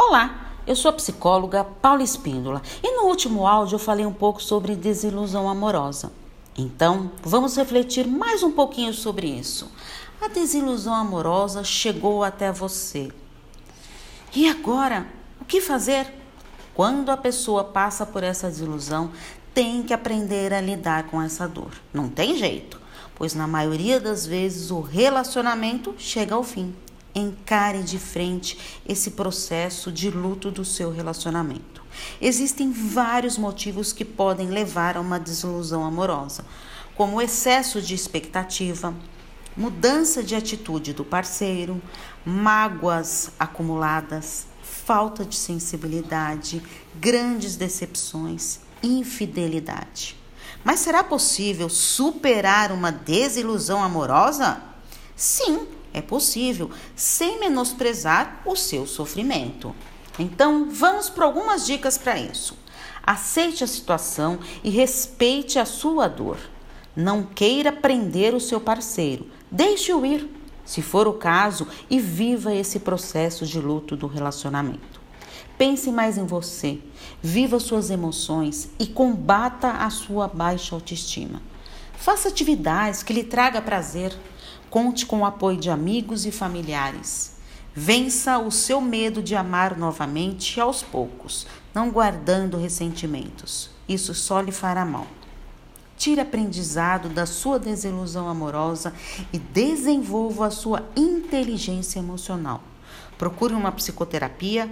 Olá, eu sou a psicóloga Paula Espíndola e no último áudio eu falei um pouco sobre desilusão amorosa. Então, vamos refletir mais um pouquinho sobre isso. A desilusão amorosa chegou até você. E agora, o que fazer? Quando a pessoa passa por essa desilusão, tem que aprender a lidar com essa dor. Não tem jeito, pois na maioria das vezes o relacionamento chega ao fim. Encare de frente esse processo de luto do seu relacionamento. Existem vários motivos que podem levar a uma desilusão amorosa, como excesso de expectativa, mudança de atitude do parceiro, mágoas acumuladas, falta de sensibilidade, grandes decepções, infidelidade. Mas será possível superar uma desilusão amorosa? Sim, é possível, sem menosprezar o seu sofrimento. Então, vamos para algumas dicas para isso. Aceite a situação e respeite a sua dor. Não queira prender o seu parceiro, deixe-o ir, se for o caso, e viva esse processo de luto do relacionamento. Pense mais em você, viva suas emoções e combata a sua baixa autoestima. Faça atividades que lhe traga prazer. Conte com o apoio de amigos e familiares. Vença o seu medo de amar novamente aos poucos, não guardando ressentimentos. Isso só lhe fará mal. Tire aprendizado da sua desilusão amorosa e desenvolva a sua inteligência emocional. Procure uma psicoterapia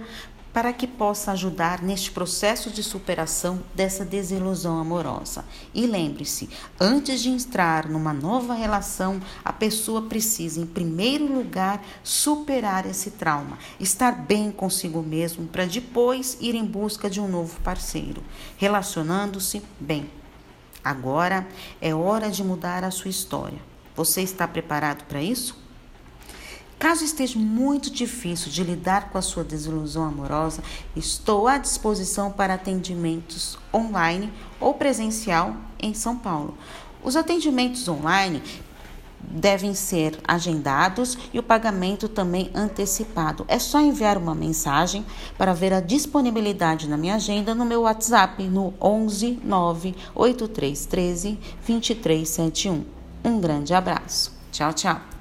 para que possa ajudar neste processo de superação dessa desilusão amorosa. E lembre-se, antes de entrar numa nova relação, a pessoa precisa, em primeiro lugar, superar esse trauma, estar bem consigo mesmo para depois ir em busca de um novo parceiro, relacionando-se bem. Agora é hora de mudar a sua história. Você está preparado para isso? Caso esteja muito difícil de lidar com a sua desilusão amorosa, estou à disposição para atendimentos online ou presencial em São Paulo. Os atendimentos online devem ser agendados e o pagamento também antecipado. É só enviar uma mensagem para ver a disponibilidade na minha agenda no meu WhatsApp no 11 98313 2371. Um grande abraço. Tchau, tchau.